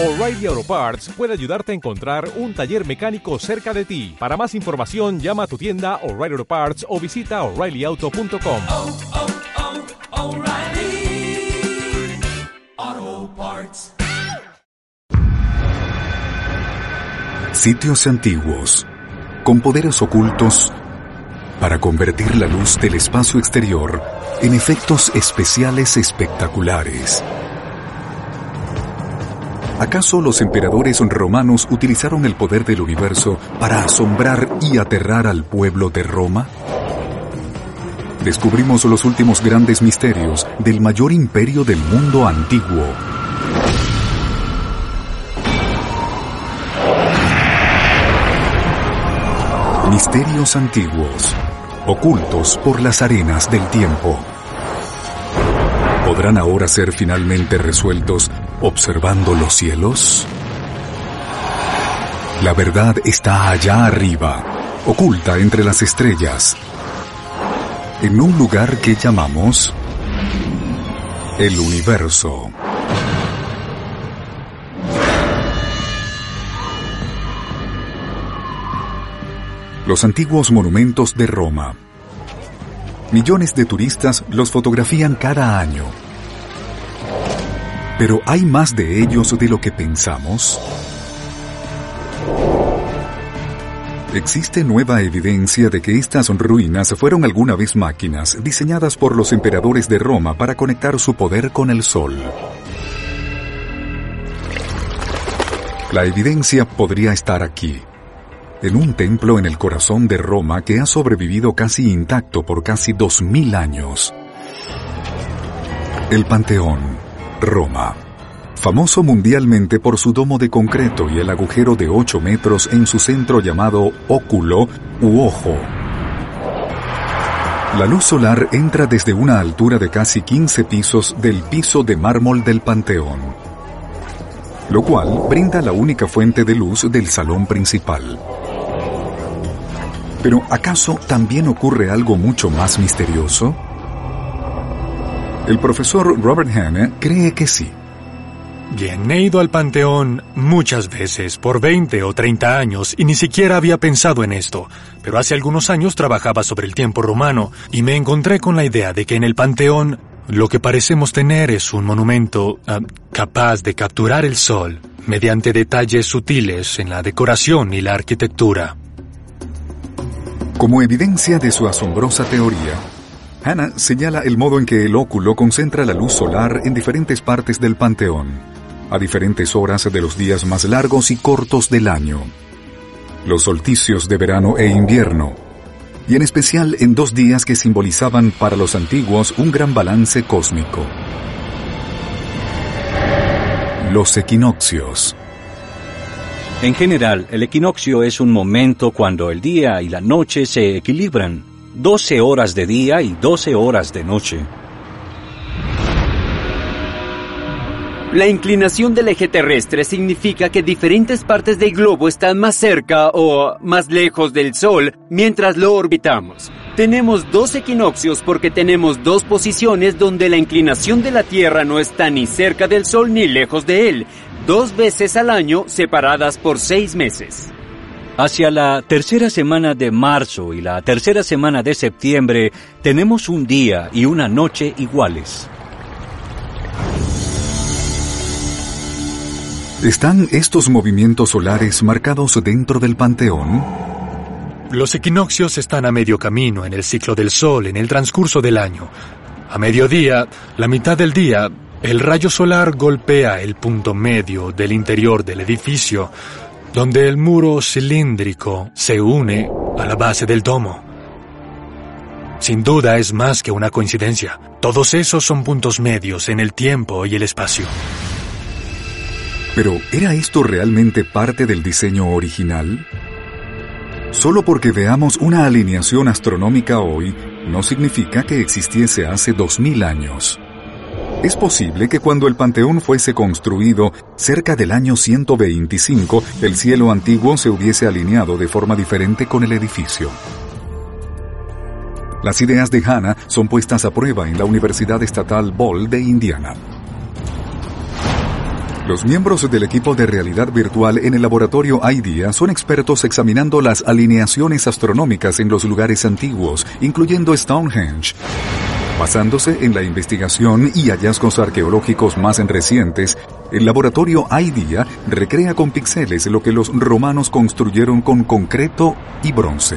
O'Reilly Auto Parts puede ayudarte a encontrar un taller mecánico cerca de ti. Para más información, llama a tu tienda O'Reilly Auto Parts o visita oreillyauto.com. oh, oh, Parts. Sitios antiguos, con poderes ocultos para convertir la luz del espacio exterior en efectos especiales espectaculares. ¿Acaso los emperadores romanos utilizaron el poder del universo para asombrar y aterrar al pueblo de Roma? Descubrimos los últimos grandes misterios del mayor imperio del mundo antiguo. Misterios antiguos, ocultos por las arenas del tiempo. ¿Podrán ahora ser finalmente resueltos observando los cielos? La verdad está allá arriba, oculta entre las estrellas, en un lugar que llamamos el universo. Los antiguos monumentos de Roma. Millones de turistas los fotografían cada año. Pero ¿hay más de ellos de lo que pensamos? Existe nueva evidencia de que estas ruinas fueron alguna vez máquinas diseñadas por los emperadores de Roma para conectar su poder con el sol. La evidencia podría estar aquí, en un templo en el corazón de Roma que ha sobrevivido casi intacto por casi dos mil años. El Panteón, Roma. Famoso mundialmente por su domo de concreto y el agujero de 8 metros en su centro llamado óculo u ojo. La luz solar entra desde una altura de casi 15 pisos del piso de mármol del Panteón, lo cual brinda la única fuente de luz del salón principal. Pero ¿acaso también ocurre algo mucho más misterioso? El profesor Robert Hanna cree que sí. Bien, he ido al Panteón muchas veces, por 20 o 30 años, y ni siquiera había pensado en esto. Pero hace algunos años trabajaba sobre el tiempo romano, y me encontré con la idea de que en el Panteón lo que parecemos tener es un monumento ah, capaz de capturar el sol mediante detalles sutiles en la decoración y la arquitectura. Como evidencia de su asombrosa teoría, Hannah señala el modo en que el óculo concentra la luz solar en diferentes partes del panteón, a diferentes horas de los días más largos y cortos del año, los solsticios de verano e invierno, y en especial en dos días que simbolizaban para los antiguos un gran balance cósmico. Los equinoccios. En general, el equinoccio es un momento cuando el día y la noche se equilibran, 12 horas de día y 12 horas de noche. La inclinación del eje terrestre significa que diferentes partes del globo están más cerca o más lejos del Sol mientras lo orbitamos. Tenemos dos equinoccios porque tenemos dos posiciones donde la inclinación de la Tierra no está ni cerca del Sol ni lejos de él, dos veces al año separadas por seis meses. Hacia la tercera semana de marzo y la tercera semana de septiembre tenemos un día y una noche iguales. ¿Están estos movimientos solares marcados dentro del panteón? Los equinoccios están a medio camino en el ciclo del Sol en el transcurso del año. A mediodía, la mitad del día, el rayo solar golpea el punto medio del interior del edificio, donde el muro cilíndrico se une a la base del domo. Sin duda es más que una coincidencia. Todos esos son puntos medios en el tiempo y el espacio. Pero ¿era esto realmente parte del diseño original? Solo porque veamos una alineación astronómica hoy no significa que existiese hace 2000 años. Es posible que cuando el Panteón fuese construido cerca del año 125, el cielo antiguo se hubiese alineado de forma diferente con el edificio. Las ideas de Hannah son puestas a prueba en la Universidad Estatal Ball de Indiana. Los miembros del equipo de realidad virtual en el laboratorio IDEA son expertos examinando las alineaciones astronómicas en los lugares antiguos, incluyendo Stonehenge. Basándose en la investigación y hallazgos arqueológicos más recientes, el laboratorio IDEA recrea con píxeles lo que los romanos construyeron con concreto y bronce.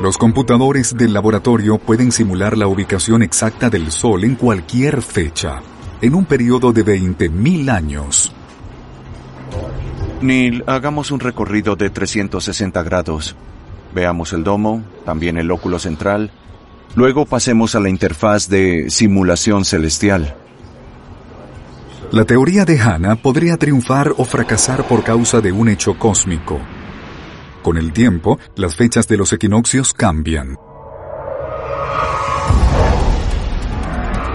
Los computadores del laboratorio pueden simular la ubicación exacta del Sol en cualquier fecha, en un periodo de 20.000 años. Neil, hagamos un recorrido de 360 grados. Veamos el domo, también el óculo central. Luego pasemos a la interfaz de simulación celestial. La teoría de Hanna podría triunfar o fracasar por causa de un hecho cósmico. Con el tiempo, las fechas de los equinoccios cambian.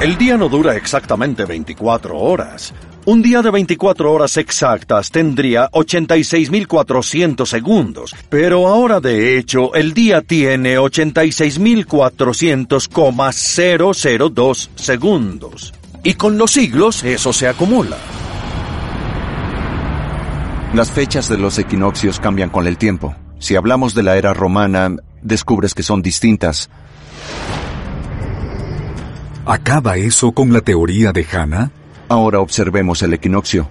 El día no dura exactamente 24 horas. Un día de 24 horas exactas tendría 86.400 segundos, pero ahora de hecho el día tiene 86.400,002 segundos. Y con los siglos eso se acumula. Las fechas de los equinoccios cambian con el tiempo. Si hablamos de la era romana, descubres que son distintas. ¿Acaba eso con la teoría de Hanna? Ahora observemos el equinoccio.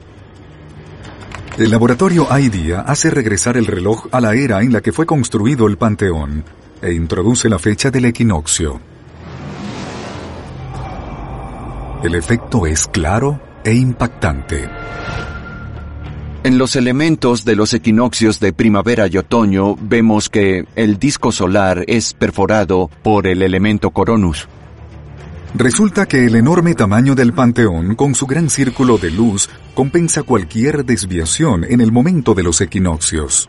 El laboratorio IDEA hace regresar el reloj a la era en la que fue construido el Panteón e introduce la fecha del equinoccio. El efecto es claro e impactante. En los elementos de los equinoccios de primavera y otoño vemos que el disco solar es perforado por el elemento coronus. Resulta que el enorme tamaño del Panteón con su gran círculo de luz compensa cualquier desviación en el momento de los equinoccios.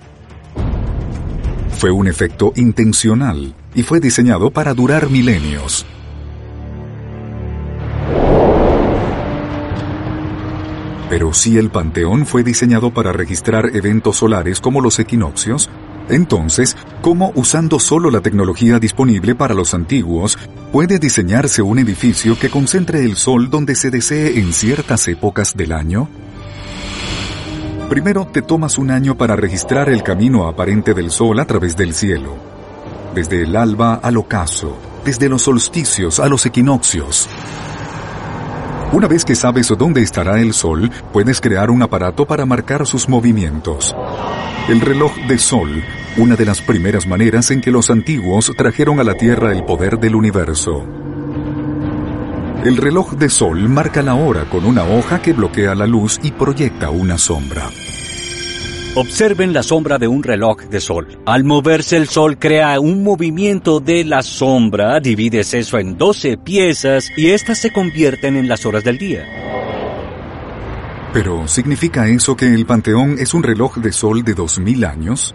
Fue un efecto intencional y fue diseñado para durar milenios. Pero si el Panteón fue diseñado para registrar eventos solares como los equinoccios, entonces, ¿cómo usando solo la tecnología disponible para los antiguos puede diseñarse un edificio que concentre el sol donde se desee en ciertas épocas del año? Primero te tomas un año para registrar el camino aparente del sol a través del cielo, desde el alba al ocaso, desde los solsticios a los equinoccios. Una vez que sabes dónde estará el Sol, puedes crear un aparato para marcar sus movimientos. El reloj de Sol, una de las primeras maneras en que los antiguos trajeron a la Tierra el poder del universo. El reloj de Sol marca la hora con una hoja que bloquea la luz y proyecta una sombra. Observen la sombra de un reloj de sol. Al moverse el sol crea un movimiento de la sombra, divides eso en 12 piezas y éstas se convierten en las horas del día. Pero, ¿significa eso que el Panteón es un reloj de sol de 2000 años?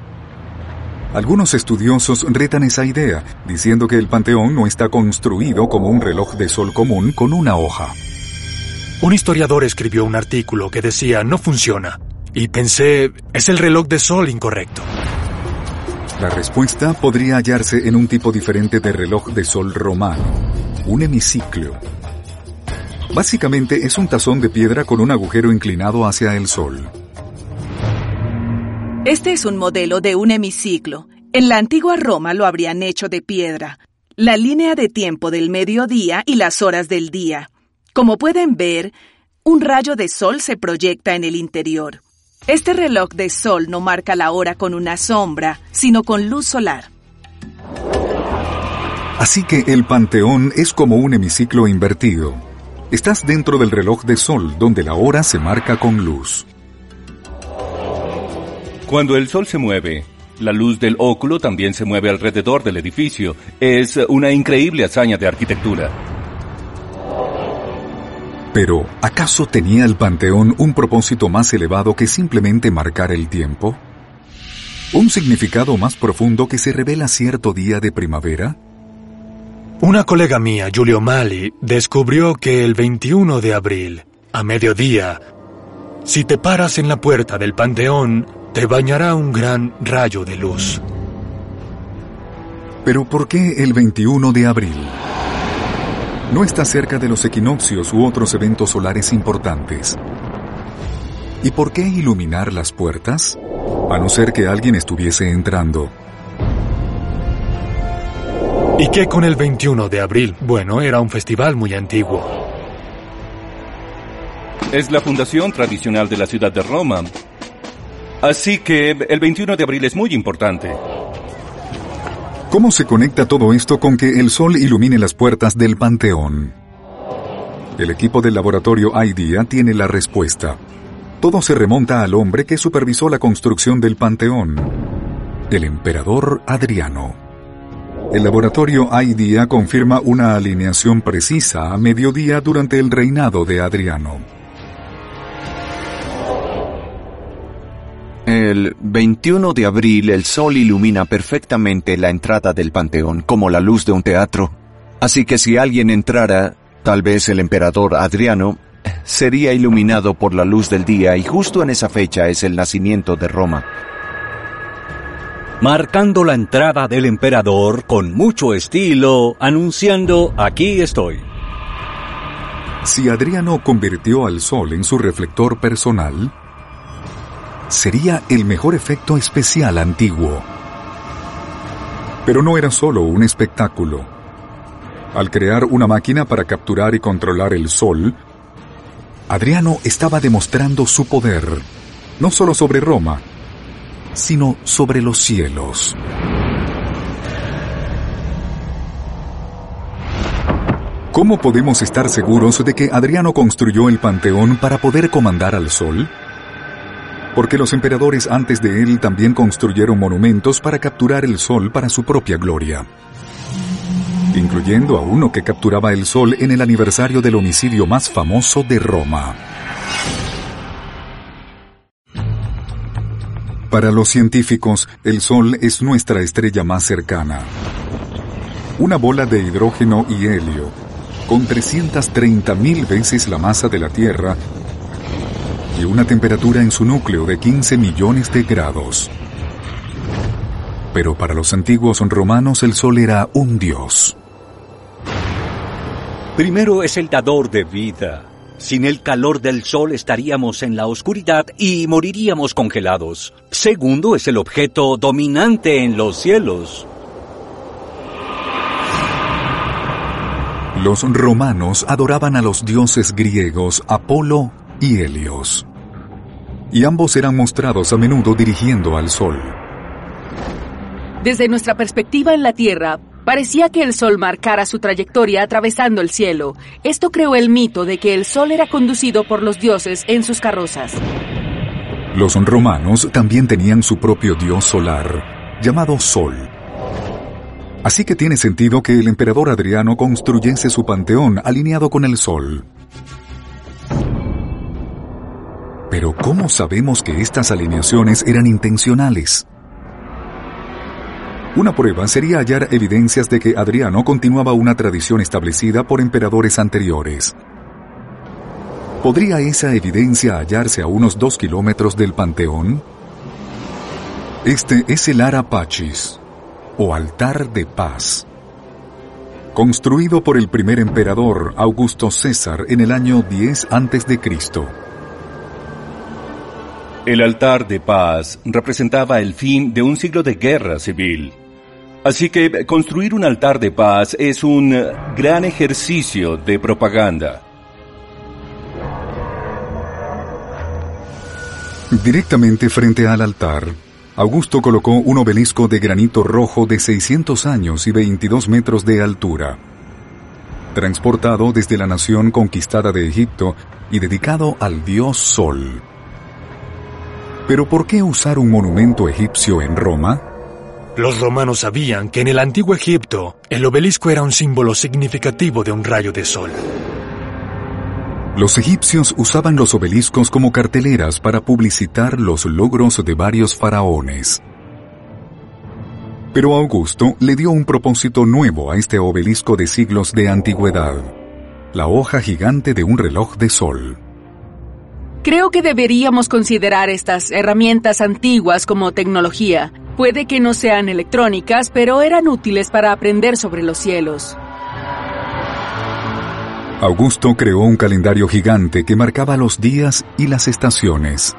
Algunos estudiosos retan esa idea, diciendo que el Panteón no está construido como un reloj de sol común con una hoja. Un historiador escribió un artículo que decía no funciona. Y pensé, es el reloj de sol incorrecto. La respuesta podría hallarse en un tipo diferente de reloj de sol romano, un hemiciclo. Básicamente es un tazón de piedra con un agujero inclinado hacia el sol. Este es un modelo de un hemiciclo. En la antigua Roma lo habrían hecho de piedra. La línea de tiempo del mediodía y las horas del día. Como pueden ver, un rayo de sol se proyecta en el interior. Este reloj de sol no marca la hora con una sombra, sino con luz solar. Así que el Panteón es como un hemiciclo invertido. Estás dentro del reloj de sol, donde la hora se marca con luz. Cuando el sol se mueve, la luz del óculo también se mueve alrededor del edificio. Es una increíble hazaña de arquitectura. Pero, ¿acaso tenía el Panteón un propósito más elevado que simplemente marcar el tiempo? ¿Un significado más profundo que se revela cierto día de primavera? Una colega mía, Julio Mali, descubrió que el 21 de abril, a mediodía, si te paras en la puerta del Panteón, te bañará un gran rayo de luz. ¿Pero por qué el 21 de abril? no está cerca de los equinoccios u otros eventos solares importantes. ¿Y por qué iluminar las puertas? A no ser que alguien estuviese entrando. ¿Y qué con el 21 de abril? Bueno, era un festival muy antiguo. Es la fundación tradicional de la ciudad de Roma. Así que el 21 de abril es muy importante. ¿Cómo se conecta todo esto con que el sol ilumine las puertas del Panteón? El equipo del laboratorio IDEA tiene la respuesta. Todo se remonta al hombre que supervisó la construcción del Panteón, el emperador Adriano. El laboratorio IDEA confirma una alineación precisa a mediodía durante el reinado de Adriano. El 21 de abril el sol ilumina perfectamente la entrada del Panteón como la luz de un teatro. Así que si alguien entrara, tal vez el emperador Adriano, sería iluminado por la luz del día y justo en esa fecha es el nacimiento de Roma. Marcando la entrada del emperador con mucho estilo, anunciando aquí estoy. Si Adriano convirtió al sol en su reflector personal, sería el mejor efecto especial antiguo. Pero no era solo un espectáculo. Al crear una máquina para capturar y controlar el sol, Adriano estaba demostrando su poder, no solo sobre Roma, sino sobre los cielos. ¿Cómo podemos estar seguros de que Adriano construyó el Panteón para poder comandar al Sol? Porque los emperadores antes de él también construyeron monumentos para capturar el Sol para su propia gloria. Incluyendo a uno que capturaba el Sol en el aniversario del homicidio más famoso de Roma. Para los científicos, el Sol es nuestra estrella más cercana. Una bola de hidrógeno y helio, con 330.000 veces la masa de la Tierra y una temperatura en su núcleo de 15 millones de grados. Pero para los antiguos romanos el Sol era un dios. Primero es el dador de vida. Sin el calor del sol estaríamos en la oscuridad y moriríamos congelados. Segundo es el objeto dominante en los cielos. Los romanos adoraban a los dioses griegos Apolo y Helios. Y ambos eran mostrados a menudo dirigiendo al sol. Desde nuestra perspectiva en la Tierra, parecía que el Sol marcara su trayectoria atravesando el cielo. Esto creó el mito de que el Sol era conducido por los dioses en sus carrozas. Los romanos también tenían su propio dios solar, llamado Sol. Así que tiene sentido que el emperador Adriano construyese su panteón alineado con el Sol. Pero ¿cómo sabemos que estas alineaciones eran intencionales? Una prueba sería hallar evidencias de que Adriano continuaba una tradición establecida por emperadores anteriores. ¿Podría esa evidencia hallarse a unos dos kilómetros del Panteón? Este es el Ara Pacis, o altar de paz, construido por el primer emperador Augusto César en el año 10 a.C. El altar de paz representaba el fin de un siglo de guerra civil. Así que construir un altar de paz es un gran ejercicio de propaganda. Directamente frente al altar, Augusto colocó un obelisco de granito rojo de 600 años y 22 metros de altura, transportado desde la nación conquistada de Egipto y dedicado al dios Sol. Pero ¿por qué usar un monumento egipcio en Roma? Los romanos sabían que en el antiguo Egipto el obelisco era un símbolo significativo de un rayo de sol. Los egipcios usaban los obeliscos como carteleras para publicitar los logros de varios faraones. Pero Augusto le dio un propósito nuevo a este obelisco de siglos de antigüedad, la hoja gigante de un reloj de sol. Creo que deberíamos considerar estas herramientas antiguas como tecnología. Puede que no sean electrónicas, pero eran útiles para aprender sobre los cielos. Augusto creó un calendario gigante que marcaba los días y las estaciones.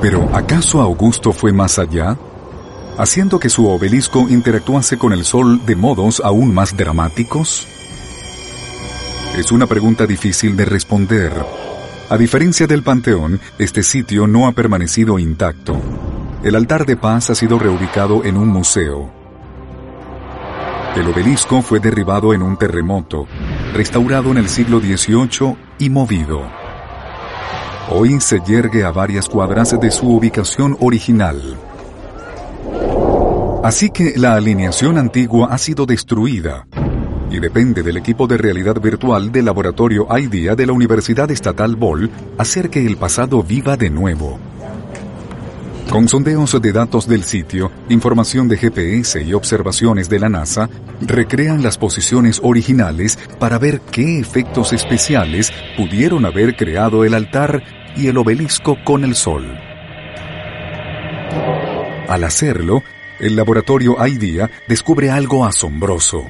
Pero ¿acaso Augusto fue más allá? Haciendo que su obelisco interactuase con el sol de modos aún más dramáticos? Es una pregunta difícil de responder. A diferencia del Panteón, este sitio no ha permanecido intacto. El altar de paz ha sido reubicado en un museo. El obelisco fue derribado en un terremoto, restaurado en el siglo XVIII y movido. Hoy se yergue a varias cuadras de su ubicación original. Así que la alineación antigua ha sido destruida y depende del equipo de realidad virtual del laboratorio IDEA de la Universidad Estatal Ball hacer que el pasado viva de nuevo. Con sondeos de datos del sitio, información de GPS y observaciones de la NASA, recrean las posiciones originales para ver qué efectos especiales pudieron haber creado el altar y el obelisco con el sol. Al hacerlo, el laboratorio IDEA descubre algo asombroso.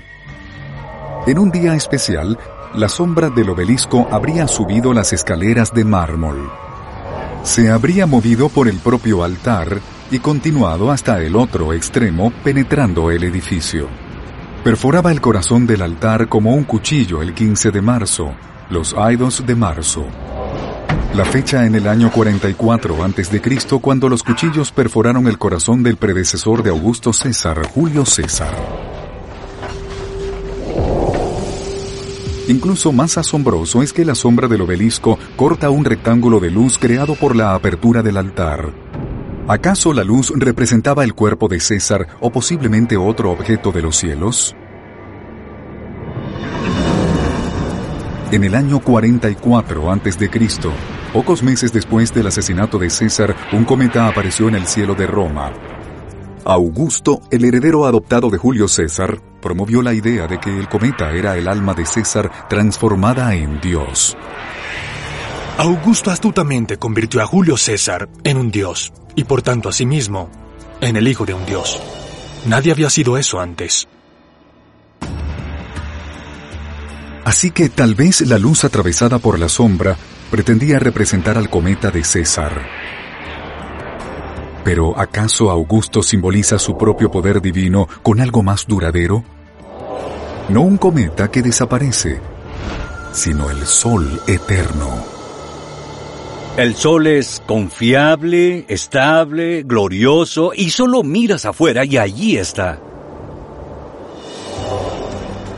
En un día especial, la sombra del obelisco habría subido las escaleras de mármol. Se habría movido por el propio altar y continuado hasta el otro extremo penetrando el edificio. Perforaba el corazón del altar como un cuchillo el 15 de marzo, los Aidos de marzo. La fecha en el año 44 a.C. cuando los cuchillos perforaron el corazón del predecesor de Augusto César, Julio César. Incluso más asombroso es que la sombra del obelisco corta un rectángulo de luz creado por la apertura del altar. ¿Acaso la luz representaba el cuerpo de César o posiblemente otro objeto de los cielos? En el año 44 a.C., pocos meses después del asesinato de César, un cometa apareció en el cielo de Roma, Augusto, el heredero adoptado de Julio César, promovió la idea de que el cometa era el alma de César transformada en Dios. Augusto astutamente convirtió a Julio César en un dios, y por tanto a sí mismo en el hijo de un dios. Nadie había sido eso antes. Así que tal vez la luz atravesada por la sombra pretendía representar al cometa de César. Pero ¿acaso Augusto simboliza su propio poder divino con algo más duradero? No un cometa que desaparece, sino el sol eterno. El sol es confiable, estable, glorioso y solo miras afuera y allí está.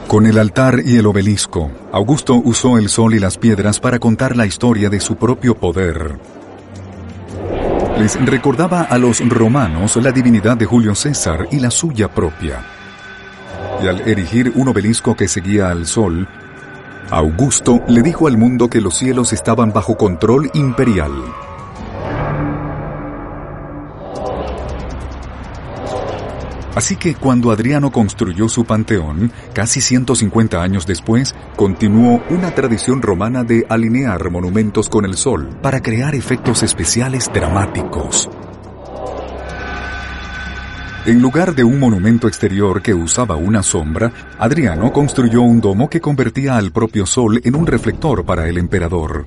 Con el altar y el obelisco, Augusto usó el sol y las piedras para contar la historia de su propio poder les recordaba a los romanos la divinidad de Julio César y la suya propia. Y al erigir un obelisco que seguía al sol, Augusto le dijo al mundo que los cielos estaban bajo control imperial. Así que cuando Adriano construyó su panteón, casi 150 años después, continuó una tradición romana de alinear monumentos con el sol para crear efectos especiales dramáticos. En lugar de un monumento exterior que usaba una sombra, Adriano construyó un domo que convertía al propio sol en un reflector para el emperador.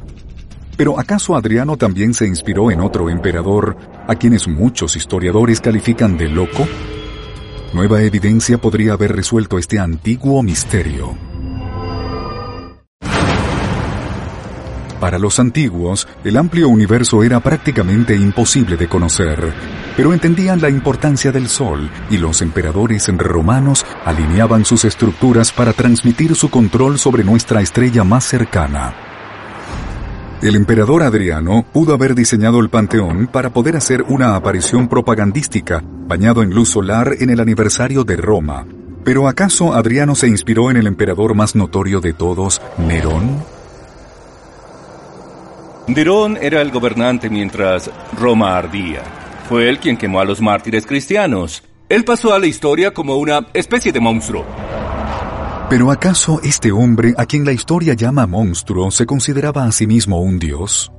Pero ¿acaso Adriano también se inspiró en otro emperador, a quienes muchos historiadores califican de loco? Nueva evidencia podría haber resuelto este antiguo misterio. Para los antiguos, el amplio universo era prácticamente imposible de conocer, pero entendían la importancia del Sol y los emperadores romanos alineaban sus estructuras para transmitir su control sobre nuestra estrella más cercana. El emperador Adriano pudo haber diseñado el Panteón para poder hacer una aparición propagandística, bañado en luz solar en el aniversario de Roma. Pero ¿acaso Adriano se inspiró en el emperador más notorio de todos, Nerón? Nerón era el gobernante mientras Roma ardía. Fue él quien quemó a los mártires cristianos. Él pasó a la historia como una especie de monstruo. ¿Pero acaso este hombre a quien la historia llama monstruo se consideraba a sí mismo un dios?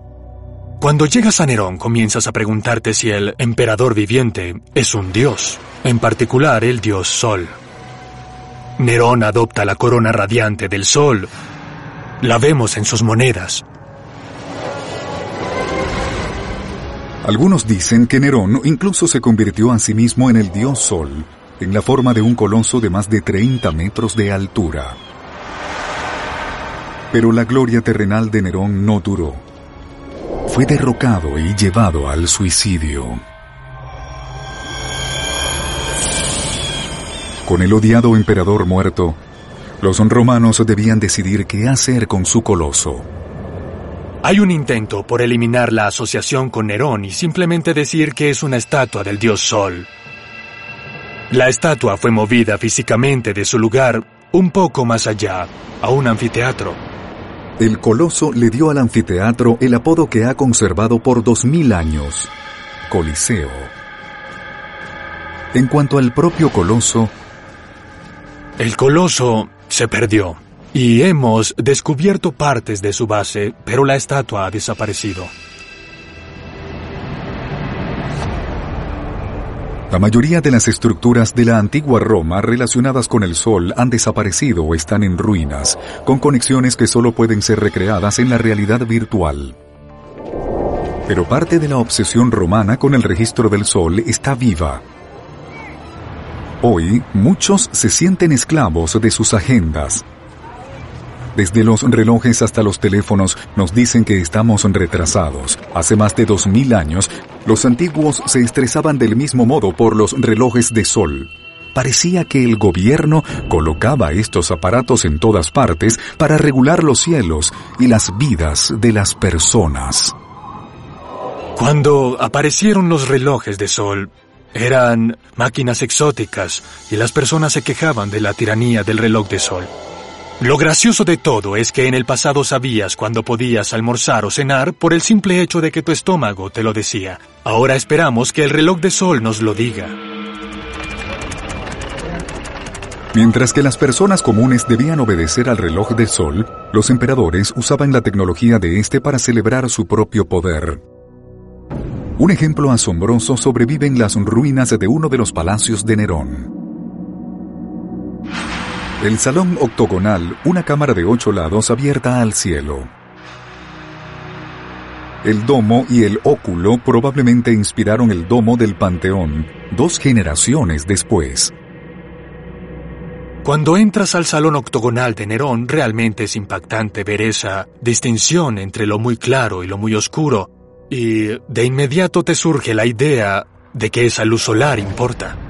Cuando llegas a Nerón comienzas a preguntarte si el emperador viviente es un dios, en particular el dios Sol. Nerón adopta la corona radiante del sol. La vemos en sus monedas. Algunos dicen que Nerón incluso se convirtió a sí mismo en el dios Sol, en la forma de un coloso de más de 30 metros de altura. Pero la gloria terrenal de Nerón no duró. Fue derrocado y llevado al suicidio. Con el odiado emperador muerto, los romanos debían decidir qué hacer con su coloso. Hay un intento por eliminar la asociación con Nerón y simplemente decir que es una estatua del dios Sol. La estatua fue movida físicamente de su lugar un poco más allá, a un anfiteatro. El coloso le dio al anfiteatro el apodo que ha conservado por dos mil años, Coliseo. En cuanto al propio coloso, El coloso se perdió y hemos descubierto partes de su base, pero la estatua ha desaparecido. La mayoría de las estructuras de la antigua Roma relacionadas con el Sol han desaparecido o están en ruinas, con conexiones que solo pueden ser recreadas en la realidad virtual. Pero parte de la obsesión romana con el registro del Sol está viva. Hoy, muchos se sienten esclavos de sus agendas, desde los relojes hasta los teléfonos nos dicen que estamos retrasados. Hace más de 2000 años, los antiguos se estresaban del mismo modo por los relojes de sol. Parecía que el gobierno colocaba estos aparatos en todas partes para regular los cielos y las vidas de las personas. Cuando aparecieron los relojes de sol, eran máquinas exóticas y las personas se quejaban de la tiranía del reloj de sol. Lo gracioso de todo es que en el pasado sabías cuándo podías almorzar o cenar por el simple hecho de que tu estómago te lo decía. Ahora esperamos que el reloj de sol nos lo diga. Mientras que las personas comunes debían obedecer al reloj del sol, los emperadores usaban la tecnología de este para celebrar su propio poder. Un ejemplo asombroso sobrevive en las ruinas de uno de los palacios de Nerón. El salón octogonal, una cámara de ocho lados abierta al cielo. El domo y el óculo probablemente inspiraron el domo del Panteón, dos generaciones después. Cuando entras al salón octogonal de Nerón, realmente es impactante ver esa distinción entre lo muy claro y lo muy oscuro, y de inmediato te surge la idea de que esa luz solar importa.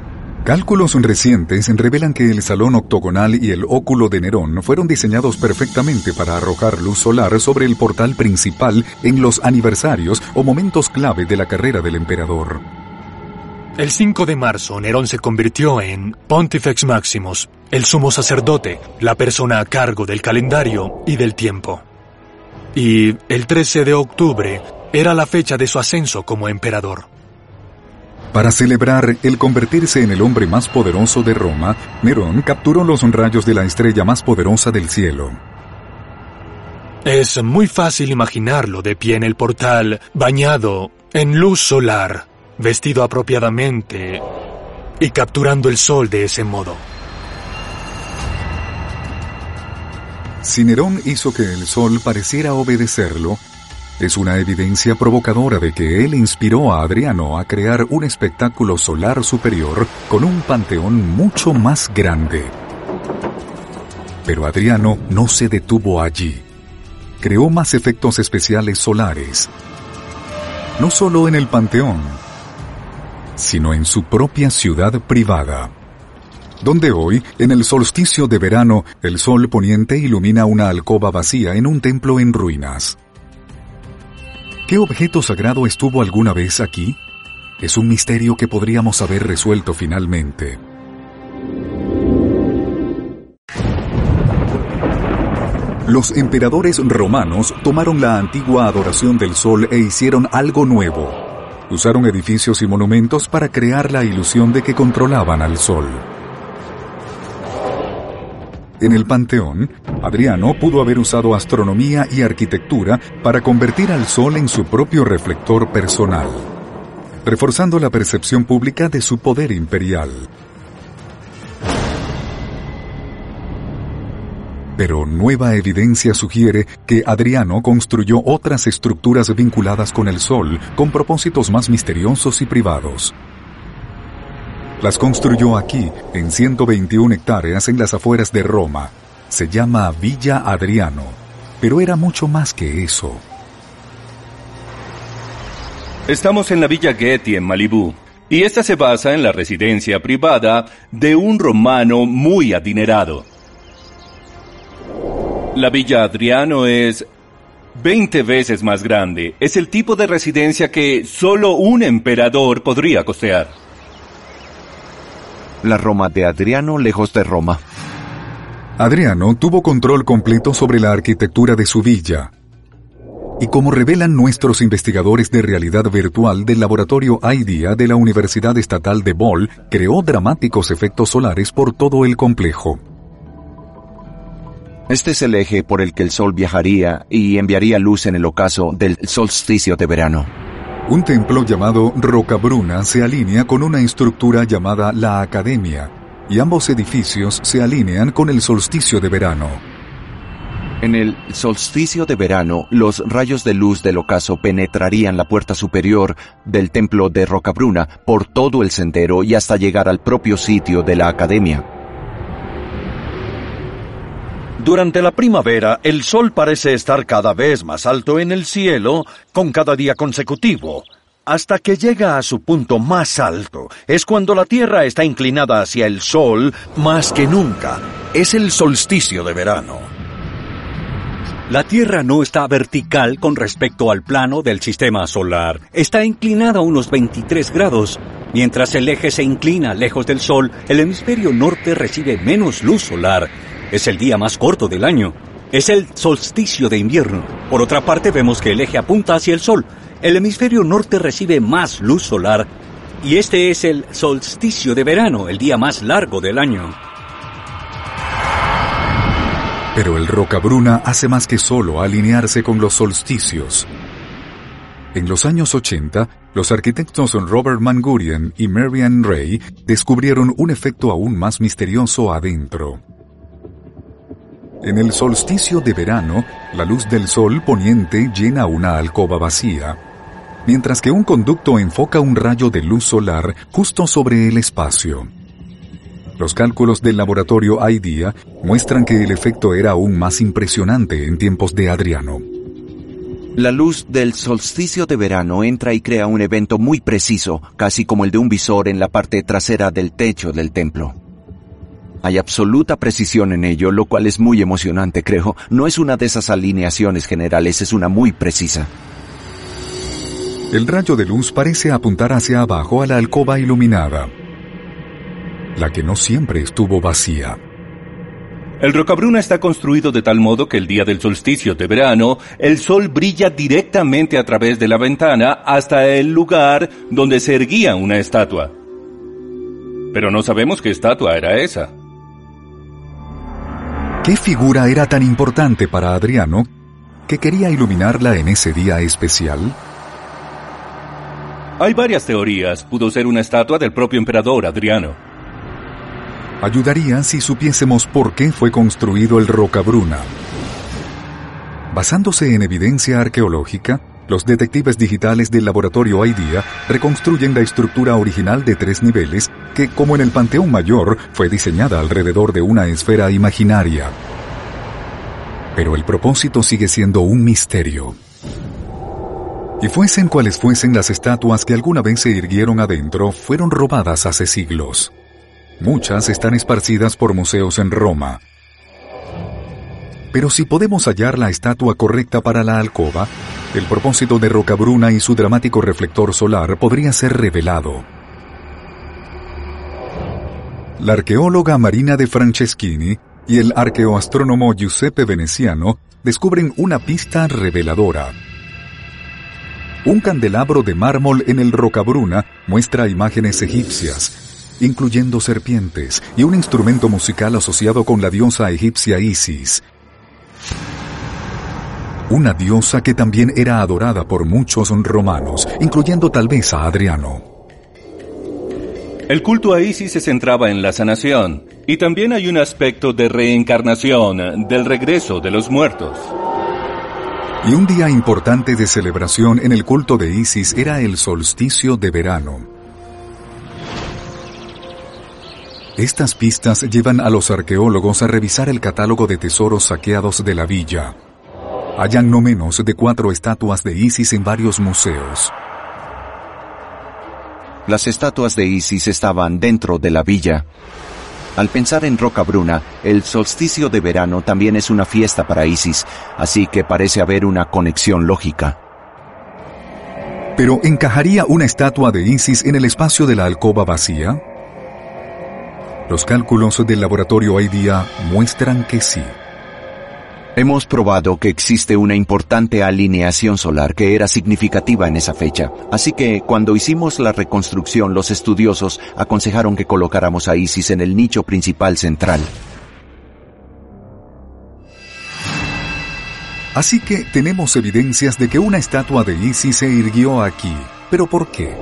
Cálculos recientes revelan que el salón octogonal y el óculo de Nerón fueron diseñados perfectamente para arrojar luz solar sobre el portal principal en los aniversarios o momentos clave de la carrera del emperador. El 5 de marzo, Nerón se convirtió en Pontifex Maximus, el sumo sacerdote, la persona a cargo del calendario y del tiempo. Y el 13 de octubre era la fecha de su ascenso como emperador. Para celebrar el convertirse en el hombre más poderoso de Roma, Nerón capturó los rayos de la estrella más poderosa del cielo. Es muy fácil imaginarlo de pie en el portal, bañado en luz solar, vestido apropiadamente y capturando el sol de ese modo. Si Nerón hizo que el sol pareciera obedecerlo, es una evidencia provocadora de que él inspiró a Adriano a crear un espectáculo solar superior con un panteón mucho más grande. Pero Adriano no se detuvo allí. Creó más efectos especiales solares. No solo en el panteón, sino en su propia ciudad privada donde hoy, en el solsticio de verano, el sol poniente ilumina una alcoba vacía en un templo en ruinas. ¿Qué objeto sagrado estuvo alguna vez aquí? Es un misterio que podríamos haber resuelto finalmente. Los emperadores romanos tomaron la antigua adoración del sol e hicieron algo nuevo. Usaron edificios y monumentos para crear la ilusión de que controlaban al sol. En el Panteón, Adriano pudo haber usado astronomía y arquitectura para convertir al Sol en su propio reflector personal, reforzando la percepción pública de su poder imperial. Pero nueva evidencia sugiere que Adriano construyó otras estructuras vinculadas con el Sol con propósitos más misteriosos y privados. Las construyó aquí, en 121 hectáreas en las afueras de Roma. Se llama Villa Adriano, pero era mucho más que eso. Estamos en la Villa Getty en Malibú, y esta se basa en la residencia privada de un romano muy adinerado. La Villa Adriano es 20 veces más grande. Es el tipo de residencia que solo un emperador podría costear. La Roma de Adriano lejos de Roma. Adriano tuvo control completo sobre la arquitectura de su villa. Y como revelan nuestros investigadores de realidad virtual del laboratorio IDEA de la Universidad Estatal de Bol, creó dramáticos efectos solares por todo el complejo. Este es el eje por el que el Sol viajaría y enviaría luz en el ocaso del solsticio de verano. Un templo llamado Rocabruna se alinea con una estructura llamada la Academia, y ambos edificios se alinean con el solsticio de verano. En el solsticio de verano, los rayos de luz del ocaso penetrarían la puerta superior del templo de Rocabruna por todo el sendero y hasta llegar al propio sitio de la academia. Durante la primavera, el sol parece estar cada vez más alto en el cielo con cada día consecutivo, hasta que llega a su punto más alto. Es cuando la Tierra está inclinada hacia el sol más que nunca. Es el solsticio de verano. La Tierra no está vertical con respecto al plano del sistema solar. Está inclinada unos 23 grados. Mientras el eje se inclina lejos del Sol, el hemisferio norte recibe menos luz solar es el día más corto del año. Es el solsticio de invierno. Por otra parte, vemos que el eje apunta hacia el sol. El hemisferio norte recibe más luz solar. Y este es el solsticio de verano, el día más largo del año. Pero el Rocabruna hace más que solo alinearse con los solsticios. En los años 80, los arquitectos Robert Mangurian y Marian Ray descubrieron un efecto aún más misterioso adentro. En el solsticio de verano, la luz del sol poniente llena una alcoba vacía, mientras que un conducto enfoca un rayo de luz solar justo sobre el espacio. Los cálculos del laboratorio IDEA muestran que el efecto era aún más impresionante en tiempos de Adriano. La luz del solsticio de verano entra y crea un evento muy preciso, casi como el de un visor en la parte trasera del techo del templo. Hay absoluta precisión en ello, lo cual es muy emocionante, creo. No es una de esas alineaciones generales, es una muy precisa. El rayo de luz parece apuntar hacia abajo a la alcoba iluminada, la que no siempre estuvo vacía. El Rocabruna está construido de tal modo que el día del solsticio de verano, el sol brilla directamente a través de la ventana hasta el lugar donde se erguía una estatua. Pero no sabemos qué estatua era esa. ¿Qué figura era tan importante para Adriano que quería iluminarla en ese día especial? Hay varias teorías. Pudo ser una estatua del propio emperador Adriano. Ayudaría si supiésemos por qué fue construido el Rocabruna. Basándose en evidencia arqueológica, los detectives digitales del laboratorio IDEA reconstruyen la estructura original de tres niveles que, como en el Panteón Mayor, fue diseñada alrededor de una esfera imaginaria. Pero el propósito sigue siendo un misterio. Y fuesen cuales fuesen las estatuas que alguna vez se irguieron adentro, fueron robadas hace siglos. Muchas están esparcidas por museos en Roma, pero si podemos hallar la estatua correcta para la alcoba, el propósito de Rocabruna y su dramático reflector solar podría ser revelado. La arqueóloga Marina de Franceschini y el arqueoastrónomo Giuseppe Veneziano descubren una pista reveladora. Un candelabro de mármol en el Rocabruna muestra imágenes egipcias, incluyendo serpientes, y un instrumento musical asociado con la diosa egipcia Isis, una diosa que también era adorada por muchos romanos, incluyendo tal vez a Adriano. El culto a Isis se centraba en la sanación. Y también hay un aspecto de reencarnación, del regreso de los muertos. Y un día importante de celebración en el culto de Isis era el solsticio de verano. Estas pistas llevan a los arqueólogos a revisar el catálogo de tesoros saqueados de la villa. Hallan no menos de cuatro estatuas de Isis en varios museos. Las estatuas de Isis estaban dentro de la villa. Al pensar en Roca Bruna, el solsticio de verano también es una fiesta para Isis, así que parece haber una conexión lógica. ¿Pero encajaría una estatua de Isis en el espacio de la alcoba vacía? Los cálculos del laboratorio IDEA muestran que sí. Hemos probado que existe una importante alineación solar que era significativa en esa fecha, así que cuando hicimos la reconstrucción los estudiosos aconsejaron que colocáramos a Isis en el nicho principal central. Así que tenemos evidencias de que una estatua de Isis se irguió aquí. ¿Pero por qué?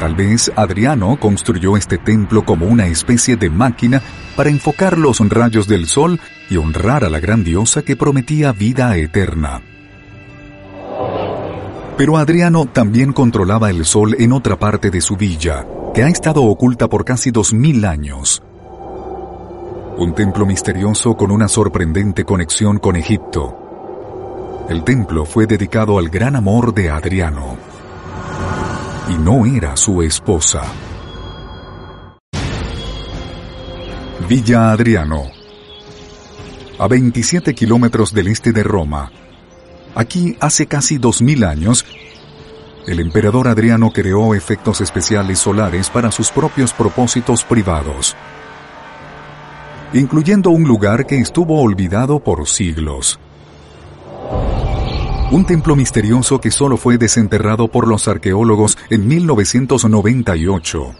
Tal vez Adriano construyó este templo como una especie de máquina para enfocar los rayos del sol y honrar a la gran diosa que prometía vida eterna. Pero Adriano también controlaba el sol en otra parte de su villa, que ha estado oculta por casi dos mil años. Un templo misterioso con una sorprendente conexión con Egipto. El templo fue dedicado al gran amor de Adriano y no era su esposa. Villa Adriano, a 27 kilómetros del este de Roma. Aquí, hace casi 2000 años, el emperador Adriano creó efectos especiales solares para sus propios propósitos privados, incluyendo un lugar que estuvo olvidado por siglos. Un templo misterioso que solo fue desenterrado por los arqueólogos en 1998.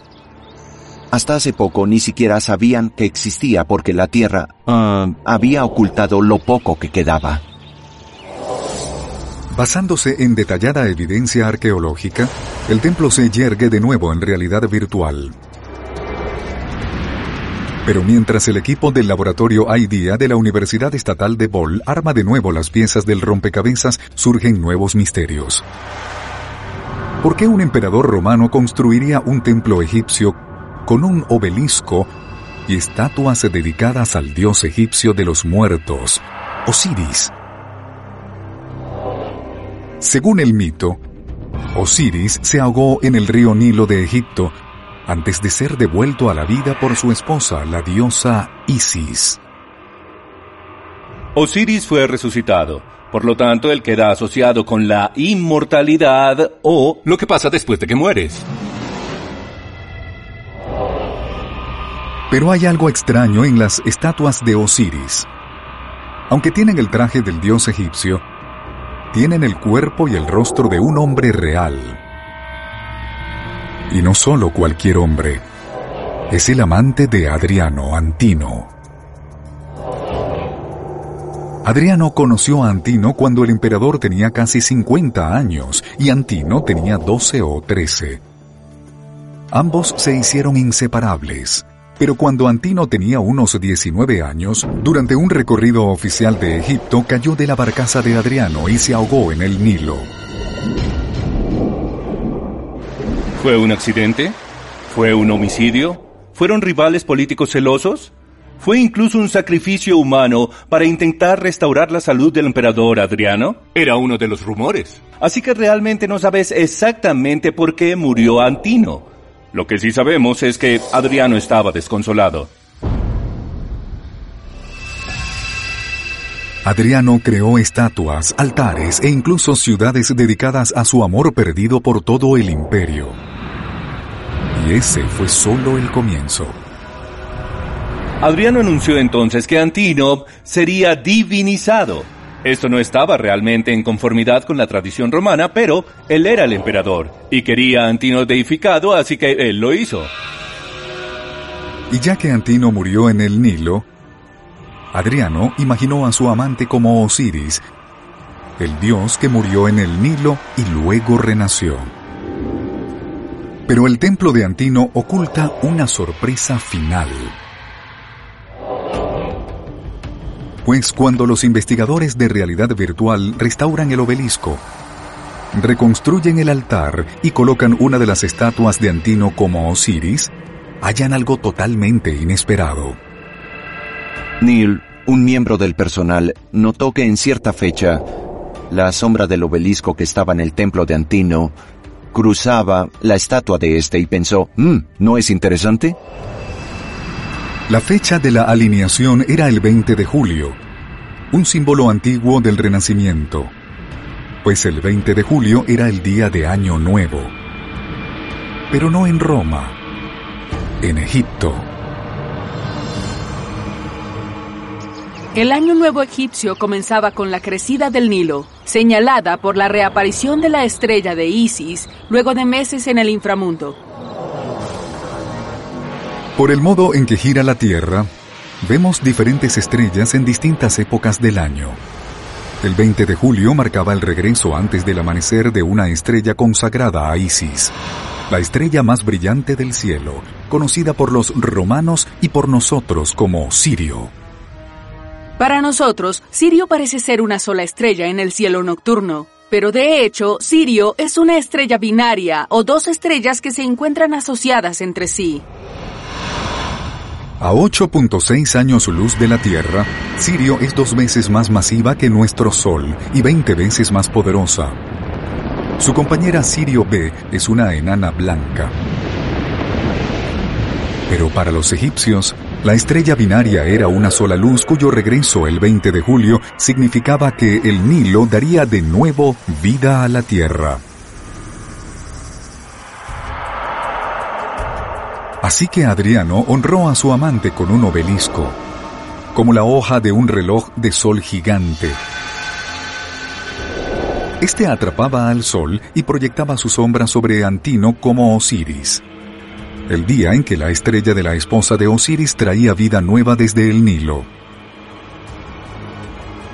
Hasta hace poco ni siquiera sabían que existía porque la Tierra ah, había ocultado lo poco que quedaba. Basándose en detallada evidencia arqueológica, el templo se yergue de nuevo en realidad virtual. Pero mientras el equipo del laboratorio IDEA de la Universidad Estatal de Bol arma de nuevo las piezas del rompecabezas, surgen nuevos misterios. ¿Por qué un emperador romano construiría un templo egipcio con un obelisco y estatuas dedicadas al dios egipcio de los muertos, Osiris? Según el mito, Osiris se ahogó en el río Nilo de Egipto antes de ser devuelto a la vida por su esposa, la diosa Isis. Osiris fue resucitado, por lo tanto él queda asociado con la inmortalidad o lo que pasa después de que mueres. Pero hay algo extraño en las estatuas de Osiris. Aunque tienen el traje del dios egipcio, tienen el cuerpo y el rostro de un hombre real, y no solo cualquier hombre. Es el amante de Adriano, Antino. Adriano conoció a Antino cuando el emperador tenía casi 50 años y Antino tenía 12 o 13. Ambos se hicieron inseparables, pero cuando Antino tenía unos 19 años, durante un recorrido oficial de Egipto cayó de la barcaza de Adriano y se ahogó en el Nilo. ¿Fue un accidente? ¿Fue un homicidio? ¿Fueron rivales políticos celosos? ¿Fue incluso un sacrificio humano para intentar restaurar la salud del emperador Adriano? Era uno de los rumores. Así que realmente no sabes exactamente por qué murió Antino. Lo que sí sabemos es que Adriano estaba desconsolado. Adriano creó estatuas, altares e incluso ciudades dedicadas a su amor perdido por todo el imperio. Y ese fue solo el comienzo. Adriano anunció entonces que Antino sería divinizado. Esto no estaba realmente en conformidad con la tradición romana, pero él era el emperador y quería a Antino deificado, así que él lo hizo. Y ya que Antino murió en el Nilo, Adriano imaginó a su amante como Osiris, el dios que murió en el Nilo y luego renació. Pero el templo de Antino oculta una sorpresa final. Pues cuando los investigadores de realidad virtual restauran el obelisco, reconstruyen el altar y colocan una de las estatuas de Antino como Osiris, hallan algo totalmente inesperado. Neil, un miembro del personal, notó que en cierta fecha, la sombra del obelisco que estaba en el templo de Antino cruzaba la estatua de este y pensó, "Hmm, ¿no es interesante? La fecha de la alineación era el 20 de julio, un símbolo antiguo del Renacimiento, pues el 20 de julio era el día de Año Nuevo. Pero no en Roma, en Egipto. El año nuevo egipcio comenzaba con la crecida del Nilo, señalada por la reaparición de la estrella de Isis luego de meses en el inframundo. Por el modo en que gira la Tierra, vemos diferentes estrellas en distintas épocas del año. El 20 de julio marcaba el regreso antes del amanecer de una estrella consagrada a Isis, la estrella más brillante del cielo, conocida por los romanos y por nosotros como Sirio. Para nosotros, Sirio parece ser una sola estrella en el cielo nocturno, pero de hecho, Sirio es una estrella binaria o dos estrellas que se encuentran asociadas entre sí. A 8.6 años luz de la Tierra, Sirio es dos veces más masiva que nuestro Sol y 20 veces más poderosa. Su compañera Sirio B es una enana blanca. Pero para los egipcios, la estrella binaria era una sola luz cuyo regreso el 20 de julio significaba que el Nilo daría de nuevo vida a la Tierra. Así que Adriano honró a su amante con un obelisco, como la hoja de un reloj de sol gigante. Este atrapaba al sol y proyectaba su sombra sobre Antino como Osiris. El día en que la estrella de la esposa de Osiris traía vida nueva desde el Nilo.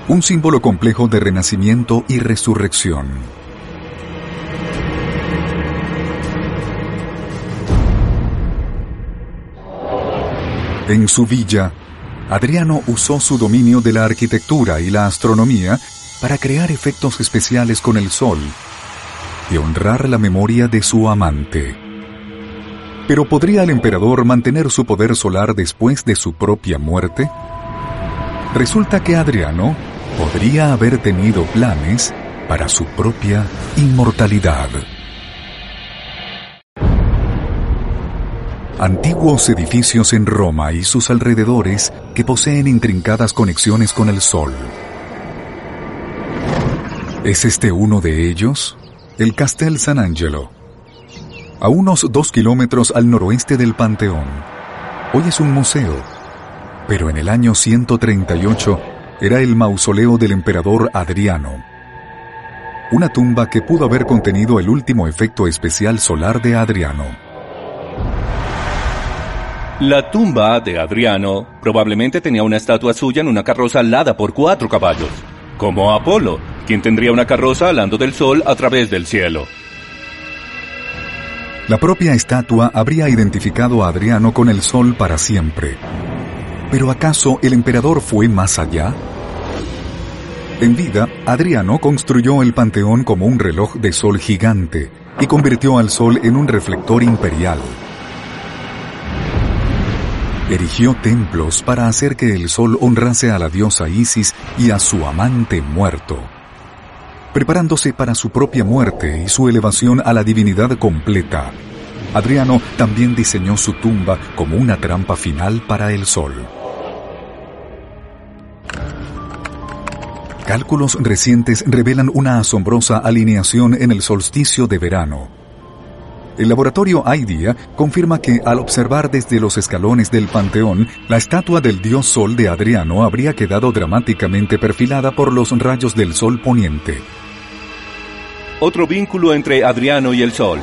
Un símbolo complejo de renacimiento y resurrección. En su villa, Adriano usó su dominio de la arquitectura y la astronomía para crear efectos especiales con el sol y honrar la memoria de su amante. Pero ¿podría el emperador mantener su poder solar después de su propia muerte? Resulta que Adriano podría haber tenido planes para su propia inmortalidad. Antiguos edificios en Roma y sus alrededores que poseen intrincadas conexiones con el Sol. ¿Es este uno de ellos? El Castel San Angelo. A unos dos kilómetros al noroeste del Panteón. Hoy es un museo, pero en el año 138 era el mausoleo del emperador Adriano. Una tumba que pudo haber contenido el último efecto especial solar de Adriano. La tumba de Adriano probablemente tenía una estatua suya en una carroza alada por cuatro caballos, como Apolo, quien tendría una carroza alando del sol a través del cielo. La propia estatua habría identificado a Adriano con el sol para siempre. ¿Pero acaso el emperador fue más allá? En vida, Adriano construyó el Panteón como un reloj de sol gigante y convirtió al sol en un reflector imperial. Erigió templos para hacer que el sol honrase a la diosa Isis y a su amante muerto. Preparándose para su propia muerte y su elevación a la divinidad completa, Adriano también diseñó su tumba como una trampa final para el sol. Cálculos recientes revelan una asombrosa alineación en el solsticio de verano. El laboratorio IDEA confirma que al observar desde los escalones del Panteón, la estatua del dios Sol de Adriano habría quedado dramáticamente perfilada por los rayos del Sol poniente. Otro vínculo entre Adriano y el Sol.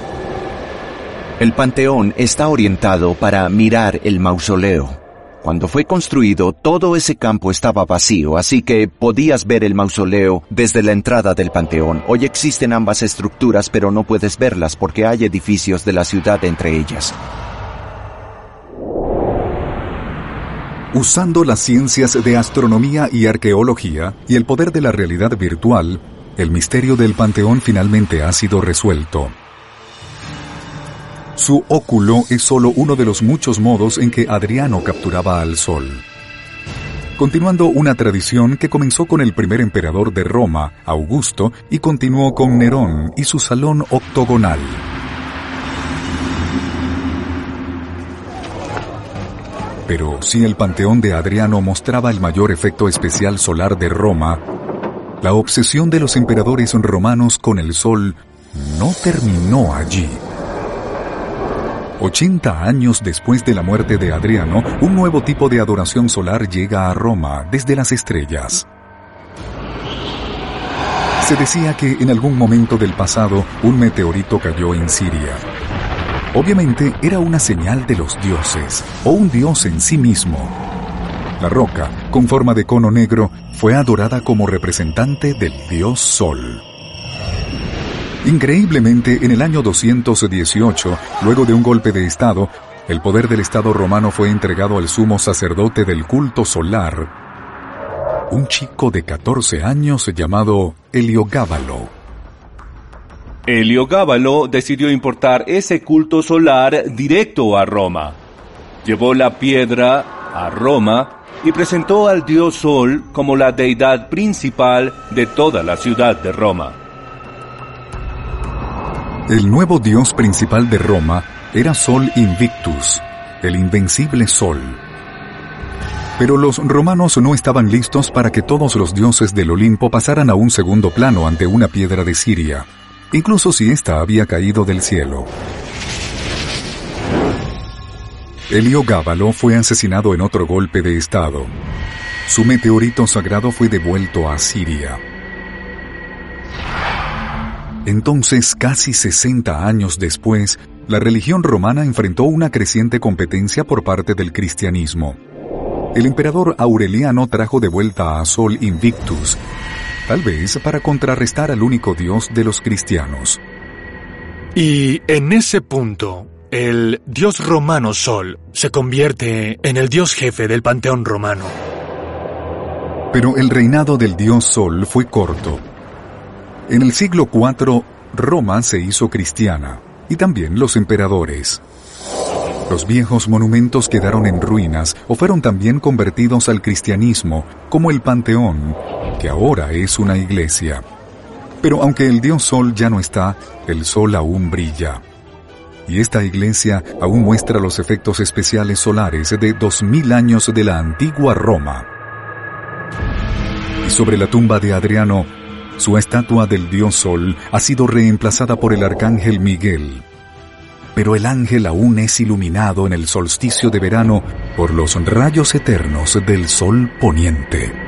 El panteón está orientado para mirar el mausoleo. Cuando fue construido, todo ese campo estaba vacío, así que podías ver el mausoleo desde la entrada del panteón. Hoy existen ambas estructuras, pero no puedes verlas porque hay edificios de la ciudad entre ellas. Usando las ciencias de astronomía y arqueología y el poder de la realidad virtual, el misterio del Panteón finalmente ha sido resuelto. Su óculo es solo uno de los muchos modos en que Adriano capturaba al Sol. Continuando una tradición que comenzó con el primer emperador de Roma, Augusto, y continuó con Nerón y su salón octogonal. Pero si el Panteón de Adriano mostraba el mayor efecto especial solar de Roma, la obsesión de los emperadores romanos con el Sol no terminó allí. 80 años después de la muerte de Adriano, un nuevo tipo de adoración solar llega a Roma desde las estrellas. Se decía que en algún momento del pasado un meteorito cayó en Siria. Obviamente era una señal de los dioses, o un dios en sí mismo. La roca, con forma de cono negro, fue adorada como representante del dios Sol. Increíblemente, en el año 218, luego de un golpe de Estado, el poder del Estado romano fue entregado al sumo sacerdote del culto solar, un chico de 14 años llamado Heliogábalo. Heliogábalo decidió importar ese culto solar directo a Roma. Llevó la piedra a Roma y presentó al dios Sol como la deidad principal de toda la ciudad de Roma. El nuevo dios principal de Roma era Sol Invictus, el invencible Sol. Pero los romanos no estaban listos para que todos los dioses del Olimpo pasaran a un segundo plano ante una piedra de Siria, incluso si ésta había caído del cielo. Heliogábalo fue asesinado en otro golpe de estado. Su meteorito sagrado fue devuelto a Siria. Entonces, casi 60 años después, la religión romana enfrentó una creciente competencia por parte del cristianismo. El emperador Aureliano trajo de vuelta a Sol Invictus, tal vez para contrarrestar al único dios de los cristianos. Y en ese punto, el dios romano Sol se convierte en el dios jefe del panteón romano. Pero el reinado del dios Sol fue corto. En el siglo IV, Roma se hizo cristiana, y también los emperadores. Los viejos monumentos quedaron en ruinas o fueron también convertidos al cristianismo, como el Panteón, que ahora es una iglesia. Pero aunque el dios Sol ya no está, el Sol aún brilla. Y esta iglesia aún muestra los efectos especiales solares de dos mil años de la antigua Roma. Y sobre la tumba de Adriano, su estatua del dios Sol ha sido reemplazada por el arcángel Miguel. Pero el ángel aún es iluminado en el solsticio de verano por los rayos eternos del sol poniente.